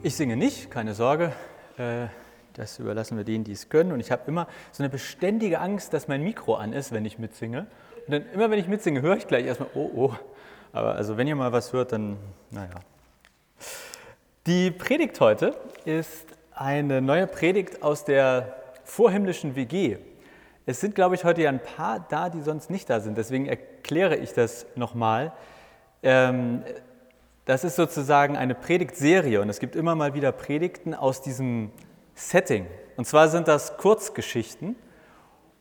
Ich singe nicht, keine Sorge. Äh, das überlassen wir denen, die es können. Und ich habe immer so eine beständige Angst, dass mein Mikro an ist, wenn ich mitsinge. Und dann immer, wenn ich mitsinge, höre ich gleich erstmal, oh, oh. Aber also, wenn ihr mal was hört, dann, naja. Die Predigt heute ist eine neue Predigt aus der vorhimmlischen WG. Es sind, glaube ich, heute ja ein paar da, die sonst nicht da sind. Deswegen erkläre ich das nochmal. Ähm, das ist sozusagen eine Predigtserie und es gibt immer mal wieder Predigten aus diesem Setting. Und zwar sind das Kurzgeschichten.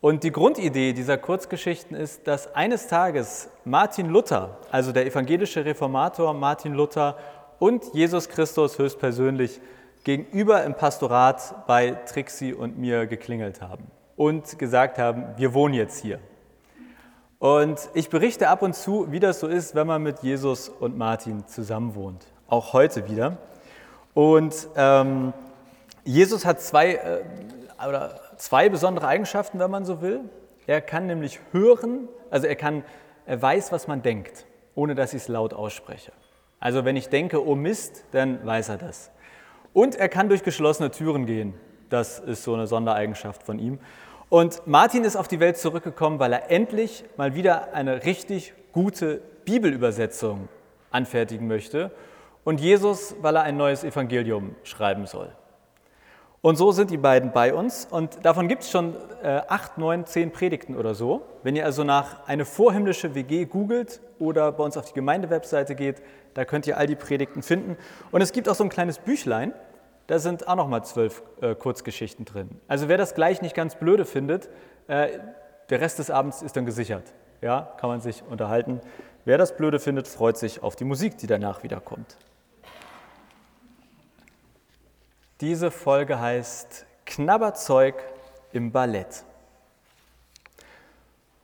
Und die Grundidee dieser Kurzgeschichten ist, dass eines Tages Martin Luther, also der evangelische Reformator Martin Luther und Jesus Christus höchstpersönlich gegenüber im Pastorat bei Trixie und mir geklingelt haben und gesagt haben, wir wohnen jetzt hier. Und ich berichte ab und zu, wie das so ist, wenn man mit Jesus und Martin zusammenwohnt. Auch heute wieder. Und ähm, Jesus hat zwei, äh, oder zwei besondere Eigenschaften, wenn man so will. Er kann nämlich hören, also er kann, er weiß, was man denkt, ohne dass ich es laut ausspreche. Also wenn ich denke, oh Mist, dann weiß er das. Und er kann durch geschlossene Türen gehen. Das ist so eine Sondereigenschaft von ihm. Und Martin ist auf die Welt zurückgekommen, weil er endlich mal wieder eine richtig gute Bibelübersetzung anfertigen möchte. Und Jesus, weil er ein neues Evangelium schreiben soll. Und so sind die beiden bei uns. Und davon gibt es schon äh, acht, neun, zehn Predigten oder so. Wenn ihr also nach eine vorhimmlische WG googelt oder bei uns auf die Gemeindewebseite geht, da könnt ihr all die Predigten finden. Und es gibt auch so ein kleines Büchlein, da sind auch nochmal zwölf äh, Kurzgeschichten drin. Also wer das gleich nicht ganz blöde findet, äh, der Rest des Abends ist dann gesichert. Ja, kann man sich unterhalten. Wer das blöde findet, freut sich auf die Musik, die danach wiederkommt. Diese Folge heißt Knabberzeug im Ballett.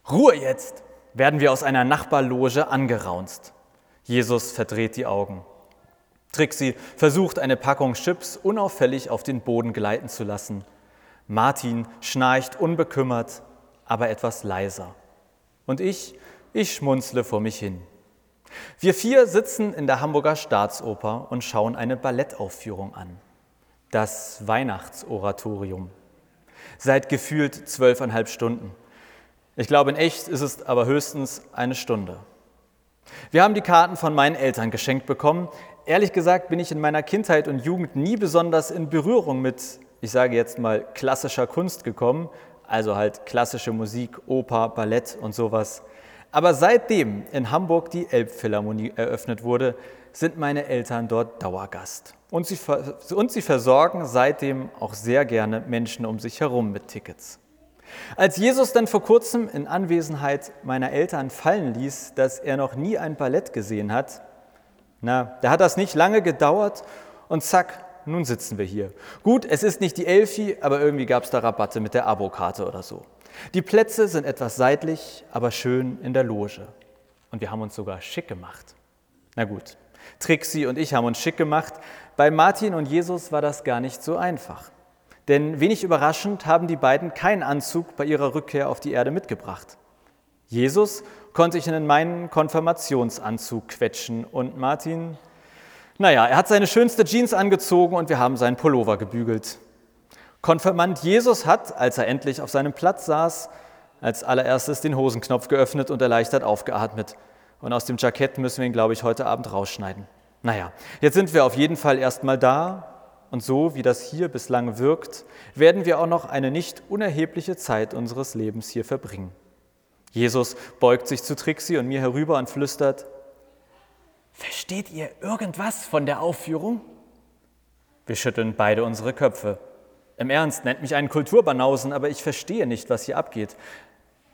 Ruhe jetzt, werden wir aus einer Nachbarloge angeraunzt. Jesus verdreht die Augen. Trixie versucht, eine Packung Chips unauffällig auf den Boden gleiten zu lassen. Martin schnarcht unbekümmert, aber etwas leiser. Und ich, ich schmunzle vor mich hin. Wir vier sitzen in der Hamburger Staatsoper und schauen eine Ballettaufführung an. Das Weihnachtsoratorium. Seit gefühlt zwölfeinhalb Stunden. Ich glaube, in echt ist es aber höchstens eine Stunde. Wir haben die Karten von meinen Eltern geschenkt bekommen ehrlich gesagt bin ich in meiner Kindheit und Jugend nie besonders in Berührung mit, ich sage jetzt mal, klassischer Kunst gekommen, also halt klassische Musik, Oper, Ballett und sowas. Aber seitdem in Hamburg die Elbphilharmonie eröffnet wurde, sind meine Eltern dort Dauergast. Und sie, und sie versorgen seitdem auch sehr gerne Menschen um sich herum mit Tickets. Als Jesus dann vor kurzem in Anwesenheit meiner Eltern fallen ließ, dass er noch nie ein Ballett gesehen hat, na, da hat das nicht lange gedauert und zack, nun sitzen wir hier. Gut, es ist nicht die Elfi, aber irgendwie gab es da Rabatte mit der Abokarte oder so. Die Plätze sind etwas seitlich, aber schön in der Loge. Und wir haben uns sogar schick gemacht. Na gut, Trixie und ich haben uns schick gemacht. Bei Martin und Jesus war das gar nicht so einfach. Denn wenig überraschend haben die beiden keinen Anzug bei ihrer Rückkehr auf die Erde mitgebracht. Jesus konnte ich in meinen Konfirmationsanzug quetschen und Martin, naja, er hat seine schönste Jeans angezogen und wir haben seinen Pullover gebügelt. Konfirmand Jesus hat, als er endlich auf seinem Platz saß, als allererstes den Hosenknopf geöffnet und erleichtert aufgeatmet. Und aus dem Jackett müssen wir ihn, glaube ich, heute Abend rausschneiden. Naja, jetzt sind wir auf jeden Fall erstmal da und so wie das hier bislang wirkt, werden wir auch noch eine nicht unerhebliche Zeit unseres Lebens hier verbringen. Jesus beugt sich zu Trixie und mir herüber und flüstert, Versteht ihr irgendwas von der Aufführung? Wir schütteln beide unsere Köpfe. Im Ernst, nennt mich einen Kulturbanausen, aber ich verstehe nicht, was hier abgeht.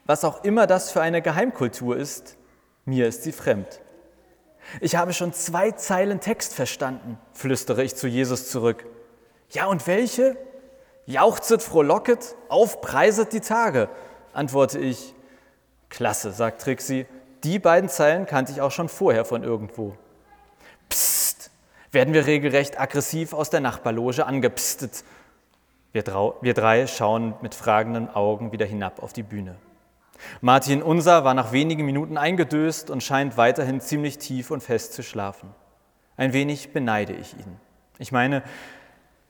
Was auch immer das für eine Geheimkultur ist, mir ist sie fremd. Ich habe schon zwei Zeilen Text verstanden, flüstere ich zu Jesus zurück. Ja, und welche? Jauchzet, frohlocket, aufpreiset die Tage, antworte ich. Klasse, sagt Trixie. Die beiden Zeilen kannte ich auch schon vorher von irgendwo. Psst, werden wir regelrecht aggressiv aus der Nachbarloge angepstet. Wir, wir drei schauen mit fragenden Augen wieder hinab auf die Bühne. Martin Unser war nach wenigen Minuten eingedöst und scheint weiterhin ziemlich tief und fest zu schlafen. Ein wenig beneide ich ihn. Ich meine,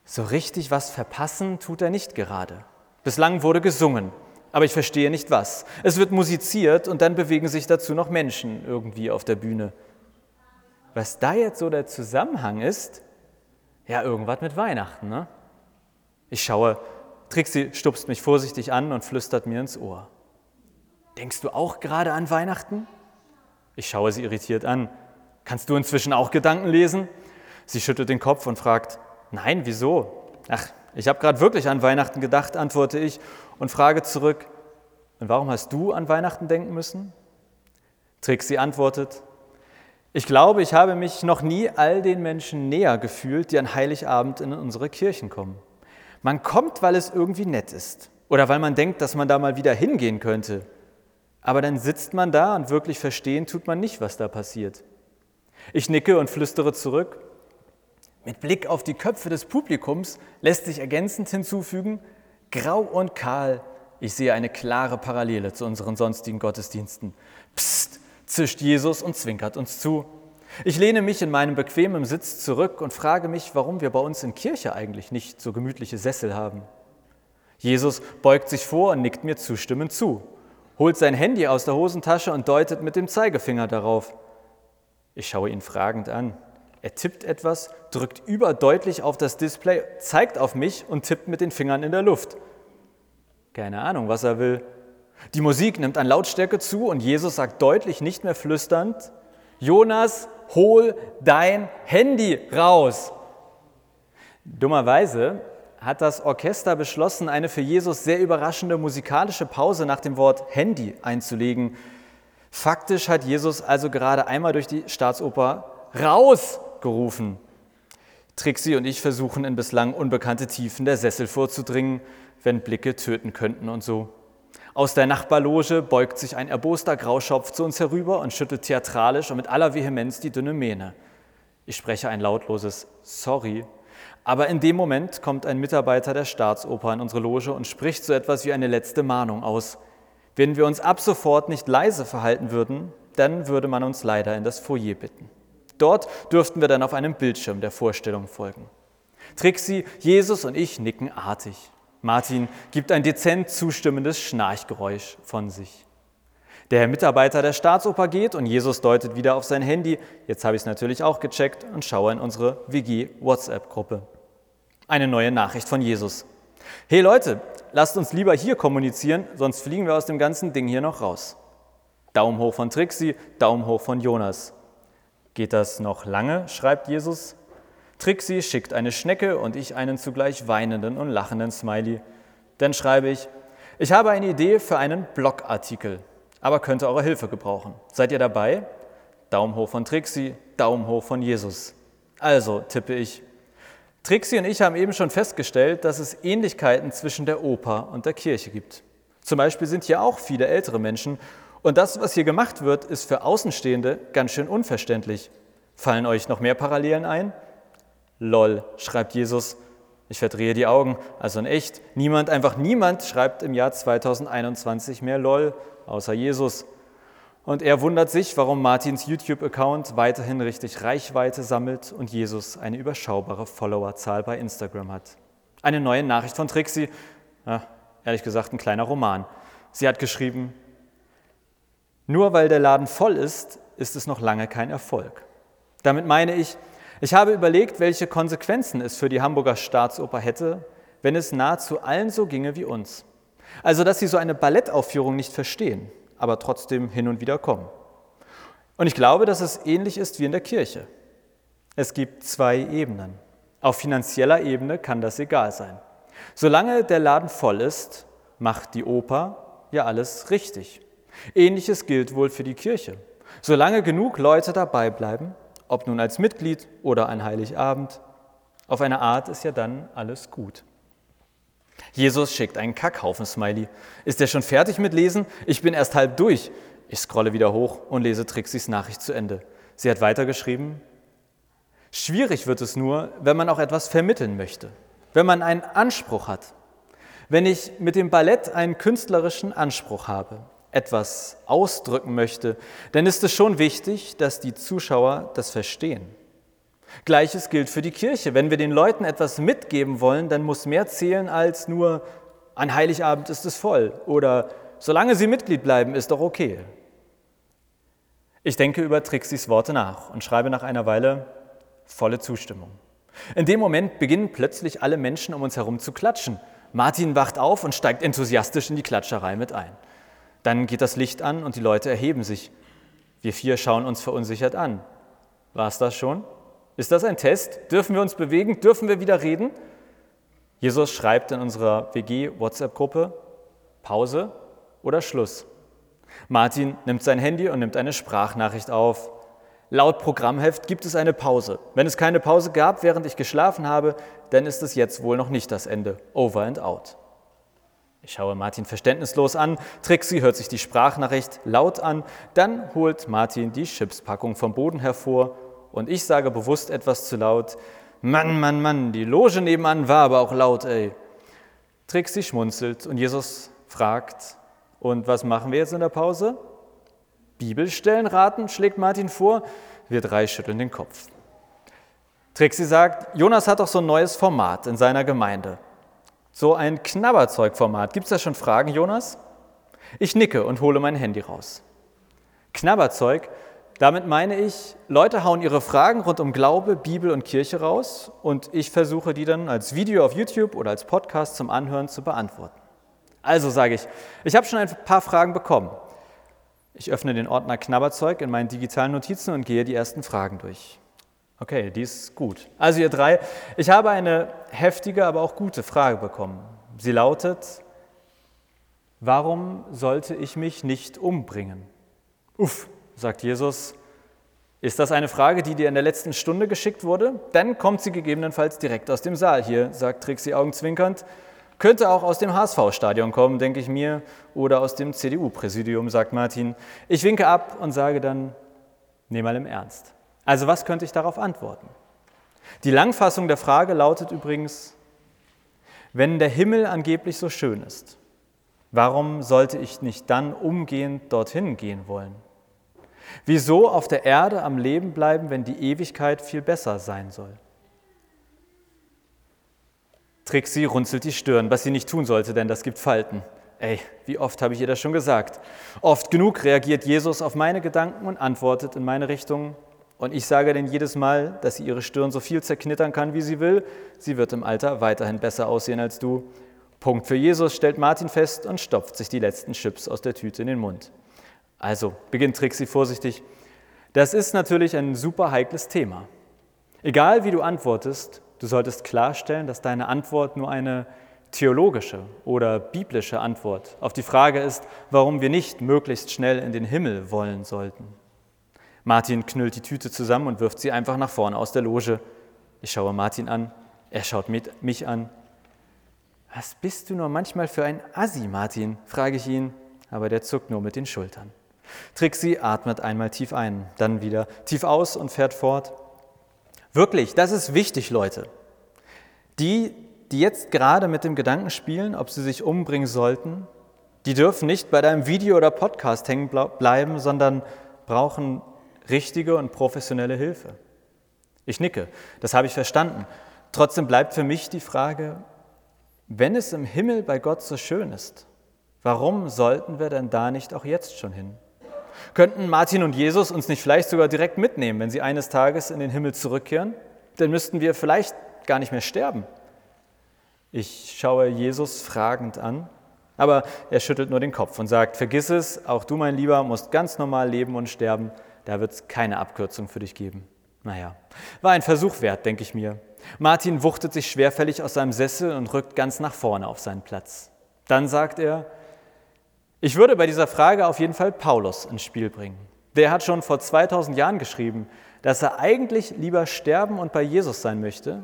so richtig was verpassen tut er nicht gerade. Bislang wurde gesungen, aber ich verstehe nicht was. Es wird musiziert und dann bewegen sich dazu noch Menschen irgendwie auf der Bühne. Was da jetzt so der Zusammenhang ist, ja, irgendwas mit Weihnachten, ne? Ich schaue, Trixie stupst mich vorsichtig an und flüstert mir ins Ohr. Denkst du auch gerade an Weihnachten? Ich schaue sie irritiert an. Kannst du inzwischen auch Gedanken lesen? Sie schüttelt den Kopf und fragt, nein, wieso? Ach, ich habe gerade wirklich an Weihnachten gedacht, antworte ich und frage zurück, und warum hast du an Weihnachten denken müssen? Trixie antwortet, ich glaube, ich habe mich noch nie all den Menschen näher gefühlt, die an Heiligabend in unsere Kirchen kommen. Man kommt, weil es irgendwie nett ist oder weil man denkt, dass man da mal wieder hingehen könnte. Aber dann sitzt man da und wirklich verstehen tut man nicht, was da passiert. Ich nicke und flüstere zurück. Mit Blick auf die Köpfe des Publikums lässt sich ergänzend hinzufügen, grau und kahl, ich sehe eine klare Parallele zu unseren sonstigen Gottesdiensten. Psst, zischt Jesus und zwinkert uns zu. Ich lehne mich in meinem bequemen Sitz zurück und frage mich, warum wir bei uns in Kirche eigentlich nicht so gemütliche Sessel haben. Jesus beugt sich vor und nickt mir zustimmend zu, holt sein Handy aus der Hosentasche und deutet mit dem Zeigefinger darauf. Ich schaue ihn fragend an. Er tippt etwas, drückt überdeutlich auf das Display, zeigt auf mich und tippt mit den Fingern in der Luft. Keine Ahnung, was er will. Die Musik nimmt an Lautstärke zu und Jesus sagt deutlich, nicht mehr flüsternd, Jonas, hol dein Handy raus. Dummerweise hat das Orchester beschlossen, eine für Jesus sehr überraschende musikalische Pause nach dem Wort Handy einzulegen. Faktisch hat Jesus also gerade einmal durch die Staatsoper rausgerufen. Trixie und ich versuchen in bislang unbekannte Tiefen der Sessel vorzudringen, wenn Blicke töten könnten und so. Aus der Nachbarloge beugt sich ein erboster Grauschopf zu uns herüber und schüttelt theatralisch und mit aller Vehemenz die dünne Mähne. Ich spreche ein lautloses Sorry, aber in dem Moment kommt ein Mitarbeiter der Staatsoper in unsere Loge und spricht so etwas wie eine letzte Mahnung aus. Wenn wir uns ab sofort nicht leise verhalten würden, dann würde man uns leider in das Foyer bitten. Dort dürften wir dann auf einem Bildschirm der Vorstellung folgen. Trixie, Jesus und ich nicken artig. Martin gibt ein dezent zustimmendes Schnarchgeräusch von sich. Der Mitarbeiter der Staatsoper geht und Jesus deutet wieder auf sein Handy. Jetzt habe ich es natürlich auch gecheckt und schaue in unsere WG-WhatsApp-Gruppe. Eine neue Nachricht von Jesus. Hey Leute, lasst uns lieber hier kommunizieren, sonst fliegen wir aus dem ganzen Ding hier noch raus. Daumen hoch von Trixie, Daumen hoch von Jonas. Geht das noch lange? schreibt Jesus. Trixie schickt eine Schnecke und ich einen zugleich weinenden und lachenden Smiley. Dann schreibe ich, ich habe eine Idee für einen Blogartikel, aber könnte eure Hilfe gebrauchen. Seid ihr dabei? Daumen hoch von Trixie, Daumen hoch von Jesus. Also tippe ich. Trixie und ich haben eben schon festgestellt, dass es Ähnlichkeiten zwischen der Oper und der Kirche gibt. Zum Beispiel sind hier auch viele ältere Menschen und das, was hier gemacht wird, ist für Außenstehende ganz schön unverständlich. Fallen euch noch mehr Parallelen ein? Lol, schreibt Jesus. Ich verdrehe die Augen. Also in echt, niemand, einfach niemand schreibt im Jahr 2021 mehr Lol, außer Jesus. Und er wundert sich, warum Martins YouTube-Account weiterhin richtig Reichweite sammelt und Jesus eine überschaubare Followerzahl bei Instagram hat. Eine neue Nachricht von Trixie, ja, ehrlich gesagt ein kleiner Roman. Sie hat geschrieben, nur weil der Laden voll ist, ist es noch lange kein Erfolg. Damit meine ich, ich habe überlegt, welche Konsequenzen es für die Hamburger Staatsoper hätte, wenn es nahezu allen so ginge wie uns. Also, dass sie so eine Ballettaufführung nicht verstehen, aber trotzdem hin und wieder kommen. Und ich glaube, dass es ähnlich ist wie in der Kirche. Es gibt zwei Ebenen. Auf finanzieller Ebene kann das egal sein. Solange der Laden voll ist, macht die Oper ja alles richtig. Ähnliches gilt wohl für die Kirche. Solange genug Leute dabei bleiben, ob nun als Mitglied oder an Heiligabend. Auf eine Art ist ja dann alles gut. Jesus schickt einen Kackhaufen-Smiley. Ist er schon fertig mit Lesen? Ich bin erst halb durch. Ich scrolle wieder hoch und lese Trixis Nachricht zu Ende. Sie hat weitergeschrieben, schwierig wird es nur, wenn man auch etwas vermitteln möchte, wenn man einen Anspruch hat. Wenn ich mit dem Ballett einen künstlerischen Anspruch habe, etwas ausdrücken möchte, dann ist es schon wichtig, dass die Zuschauer das verstehen. Gleiches gilt für die Kirche. Wenn wir den Leuten etwas mitgeben wollen, dann muss mehr zählen als nur an Heiligabend ist es voll oder solange sie Mitglied bleiben, ist doch okay. Ich denke über Trixis Worte nach und schreibe nach einer Weile volle Zustimmung. In dem Moment beginnen plötzlich alle Menschen um uns herum zu klatschen. Martin wacht auf und steigt enthusiastisch in die Klatscherei mit ein. Dann geht das Licht an und die Leute erheben sich. Wir vier schauen uns verunsichert an. War es das schon? Ist das ein Test? Dürfen wir uns bewegen? Dürfen wir wieder reden? Jesus schreibt in unserer WG-WhatsApp-Gruppe Pause oder Schluss. Martin nimmt sein Handy und nimmt eine Sprachnachricht auf. Laut Programmheft gibt es eine Pause. Wenn es keine Pause gab, während ich geschlafen habe, dann ist es jetzt wohl noch nicht das Ende. Over and out. Ich schaue Martin verständnislos an, Trixie hört sich die Sprachnachricht laut an, dann holt Martin die Chipspackung vom Boden hervor und ich sage bewusst etwas zu laut, Mann, Mann, Mann, die Loge nebenan war aber auch laut, ey. Trixie schmunzelt und Jesus fragt, und was machen wir jetzt in der Pause? Bibelstellen raten, schlägt Martin vor. Wir drei schütteln den Kopf. Trixie sagt, Jonas hat doch so ein neues Format in seiner Gemeinde. So ein Knabberzeugformat. Gibt es da schon Fragen, Jonas? Ich nicke und hole mein Handy raus. Knabberzeug, damit meine ich, Leute hauen ihre Fragen rund um Glaube, Bibel und Kirche raus und ich versuche die dann als Video auf YouTube oder als Podcast zum Anhören zu beantworten. Also sage ich, ich habe schon ein paar Fragen bekommen. Ich öffne den Ordner Knabberzeug in meinen digitalen Notizen und gehe die ersten Fragen durch. Okay, die ist gut. Also ihr drei, ich habe eine heftige, aber auch gute Frage bekommen. Sie lautet, warum sollte ich mich nicht umbringen? Uff, sagt Jesus, ist das eine Frage, die dir in der letzten Stunde geschickt wurde? Dann kommt sie gegebenenfalls direkt aus dem Saal hier, sagt Trixie augenzwinkernd. Könnte auch aus dem HSV-Stadion kommen, denke ich mir, oder aus dem CDU-Präsidium, sagt Martin. Ich winke ab und sage dann, nehme mal im Ernst. Also was könnte ich darauf antworten? Die Langfassung der Frage lautet übrigens, wenn der Himmel angeblich so schön ist, warum sollte ich nicht dann umgehend dorthin gehen wollen? Wieso auf der Erde am Leben bleiben, wenn die Ewigkeit viel besser sein soll? Trixie runzelt die Stirn, was sie nicht tun sollte, denn das gibt Falten. Ey, wie oft habe ich ihr das schon gesagt? Oft genug reagiert Jesus auf meine Gedanken und antwortet in meine Richtung. Und ich sage denn jedes Mal, dass sie ihre Stirn so viel zerknittern kann, wie sie will. Sie wird im Alter weiterhin besser aussehen als du. Punkt für Jesus, stellt Martin fest und stopft sich die letzten Chips aus der Tüte in den Mund. Also, beginnt Trixie vorsichtig. Das ist natürlich ein super heikles Thema. Egal wie du antwortest, Du solltest klarstellen, dass deine Antwort nur eine theologische oder biblische Antwort auf die Frage ist, warum wir nicht möglichst schnell in den Himmel wollen sollten. Martin knüllt die Tüte zusammen und wirft sie einfach nach vorne aus der Loge. Ich schaue Martin an, er schaut mich an. Was bist du nur manchmal für ein Assi, Martin? frage ich ihn, aber der zuckt nur mit den Schultern. Trixie atmet einmal tief ein, dann wieder tief aus und fährt fort. Wirklich, das ist wichtig, Leute. Die, die jetzt gerade mit dem Gedanken spielen, ob sie sich umbringen sollten, die dürfen nicht bei deinem Video oder Podcast hängen bleiben, sondern brauchen richtige und professionelle Hilfe. Ich nicke, das habe ich verstanden. Trotzdem bleibt für mich die Frage, wenn es im Himmel bei Gott so schön ist, warum sollten wir denn da nicht auch jetzt schon hin? Könnten Martin und Jesus uns nicht vielleicht sogar direkt mitnehmen, wenn sie eines Tages in den Himmel zurückkehren? Dann müssten wir vielleicht gar nicht mehr sterben. Ich schaue Jesus fragend an, aber er schüttelt nur den Kopf und sagt, vergiss es, auch du, mein Lieber, musst ganz normal leben und sterben, da wird es keine Abkürzung für dich geben. Naja, war ein Versuch wert, denke ich mir. Martin wuchtet sich schwerfällig aus seinem Sessel und rückt ganz nach vorne auf seinen Platz. Dann sagt er, ich würde bei dieser Frage auf jeden Fall Paulus ins Spiel bringen. Der hat schon vor 2000 Jahren geschrieben, dass er eigentlich lieber sterben und bei Jesus sein möchte,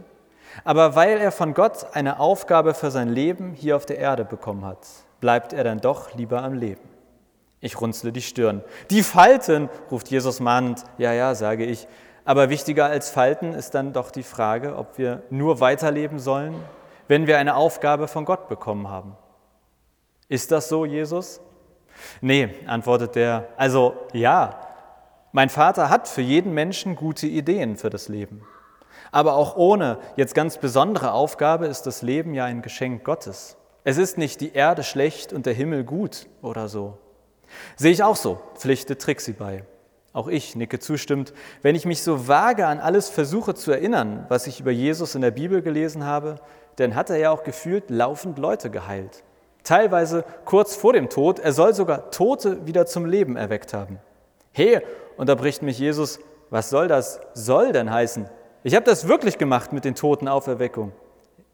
aber weil er von Gott eine Aufgabe für sein Leben hier auf der Erde bekommen hat, bleibt er dann doch lieber am Leben. Ich runzle die Stirn. Die Falten, ruft Jesus mahnend. Ja, ja, sage ich. Aber wichtiger als Falten ist dann doch die Frage, ob wir nur weiterleben sollen, wenn wir eine Aufgabe von Gott bekommen haben. Ist das so, Jesus? Nee, antwortet der, also ja, mein Vater hat für jeden Menschen gute Ideen für das Leben. Aber auch ohne jetzt ganz besondere Aufgabe ist das Leben ja ein Geschenk Gottes. Es ist nicht die Erde schlecht und der Himmel gut oder so. Sehe ich auch so, pflichtet Trixie bei. Auch ich nicke zustimmt, wenn ich mich so vage an alles versuche zu erinnern, was ich über Jesus in der Bibel gelesen habe, denn hat er ja auch gefühlt laufend Leute geheilt. Teilweise kurz vor dem Tod, er soll sogar Tote wieder zum Leben erweckt haben. Hey, unterbricht mich Jesus, was soll das soll denn heißen? Ich habe das wirklich gemacht mit den Totenauferweckung.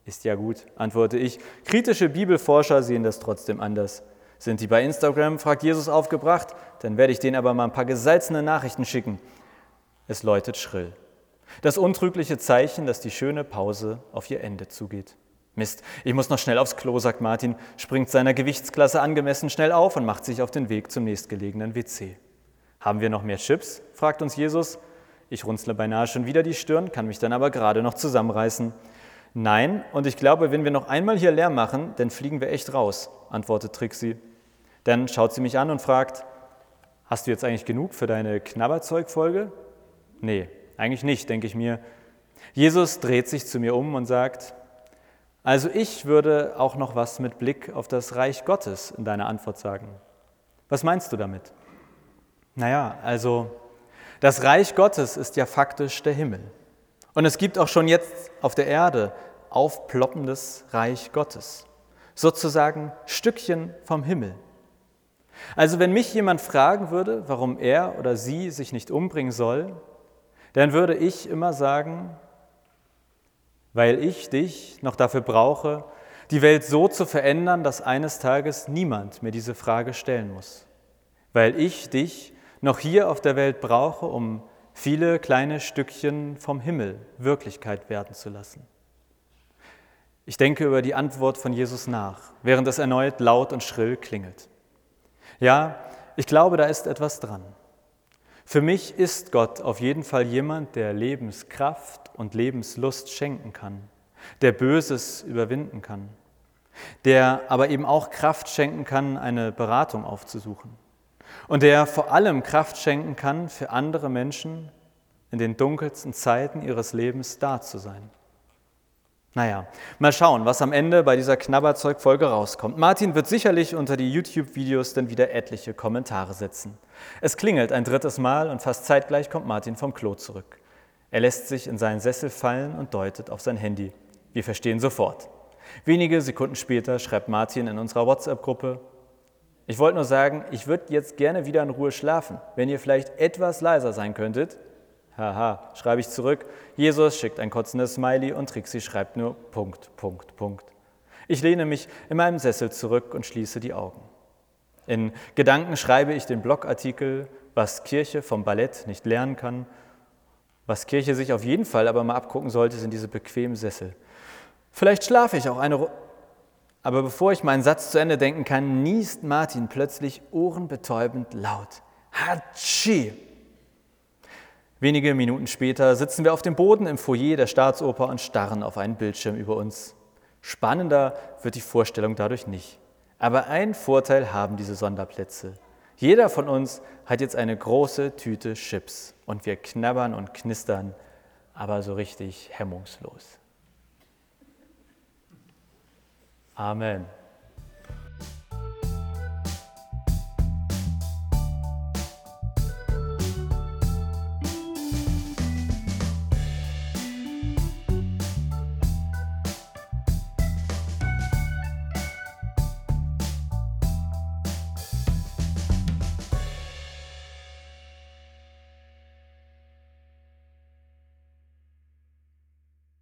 Ist ja gut, antworte ich. Kritische Bibelforscher sehen das trotzdem anders. Sind die bei Instagram, fragt Jesus aufgebracht, dann werde ich denen aber mal ein paar gesalzene Nachrichten schicken. Es läutet schrill. Das untrügliche Zeichen, dass die schöne Pause auf ihr Ende zugeht. Mist, ich muss noch schnell aufs Klo, sagt Martin, springt seiner Gewichtsklasse angemessen schnell auf und macht sich auf den Weg zum nächstgelegenen WC. Haben wir noch mehr Chips? fragt uns Jesus. Ich runzle beinahe schon wieder die Stirn, kann mich dann aber gerade noch zusammenreißen. Nein, und ich glaube, wenn wir noch einmal hier leer machen, dann fliegen wir echt raus, antwortet Trixie. Dann schaut sie mich an und fragt, hast du jetzt eigentlich genug für deine Knabberzeugfolge? Nee, eigentlich nicht, denke ich mir. Jesus dreht sich zu mir um und sagt, also ich würde auch noch was mit Blick auf das Reich Gottes in deiner Antwort sagen. Was meinst du damit? Naja, also das Reich Gottes ist ja faktisch der Himmel. Und es gibt auch schon jetzt auf der Erde aufploppendes Reich Gottes, sozusagen Stückchen vom Himmel. Also wenn mich jemand fragen würde, warum er oder sie sich nicht umbringen soll, dann würde ich immer sagen, weil ich dich noch dafür brauche, die Welt so zu verändern, dass eines Tages niemand mir diese Frage stellen muss. Weil ich dich noch hier auf der Welt brauche, um viele kleine Stückchen vom Himmel Wirklichkeit werden zu lassen. Ich denke über die Antwort von Jesus nach, während es erneut laut und schrill klingelt. Ja, ich glaube, da ist etwas dran. Für mich ist Gott auf jeden Fall jemand, der Lebenskraft und Lebenslust schenken kann, der Böses überwinden kann, der aber eben auch Kraft schenken kann, eine Beratung aufzusuchen und der vor allem Kraft schenken kann, für andere Menschen in den dunkelsten Zeiten ihres Lebens da zu sein. Naja, mal schauen, was am Ende bei dieser Knabberzeug-Folge rauskommt. Martin wird sicherlich unter die YouTube-Videos dann wieder etliche Kommentare setzen. Es klingelt ein drittes Mal und fast zeitgleich kommt Martin vom Klo zurück. Er lässt sich in seinen Sessel fallen und deutet auf sein Handy. Wir verstehen sofort. Wenige Sekunden später schreibt Martin in unserer WhatsApp-Gruppe, ich wollte nur sagen, ich würde jetzt gerne wieder in Ruhe schlafen. Wenn ihr vielleicht etwas leiser sein könntet, Haha, schreibe ich zurück. Jesus schickt ein kotzendes Smiley und Trixie schreibt nur Punkt, Punkt, Punkt. Ich lehne mich in meinem Sessel zurück und schließe die Augen. In Gedanken schreibe ich den Blogartikel, was Kirche vom Ballett nicht lernen kann. Was Kirche sich auf jeden Fall aber mal abgucken sollte, sind diese bequemen Sessel. Vielleicht schlafe ich auch eine Ru aber bevor ich meinen Satz zu Ende denken kann, niest Martin plötzlich ohrenbetäubend laut. Hatschi! Wenige Minuten später sitzen wir auf dem Boden im Foyer der Staatsoper und starren auf einen Bildschirm über uns. Spannender wird die Vorstellung dadurch nicht. Aber einen Vorteil haben diese Sonderplätze. Jeder von uns hat jetzt eine große Tüte Chips und wir knabbern und knistern, aber so richtig hemmungslos. Amen.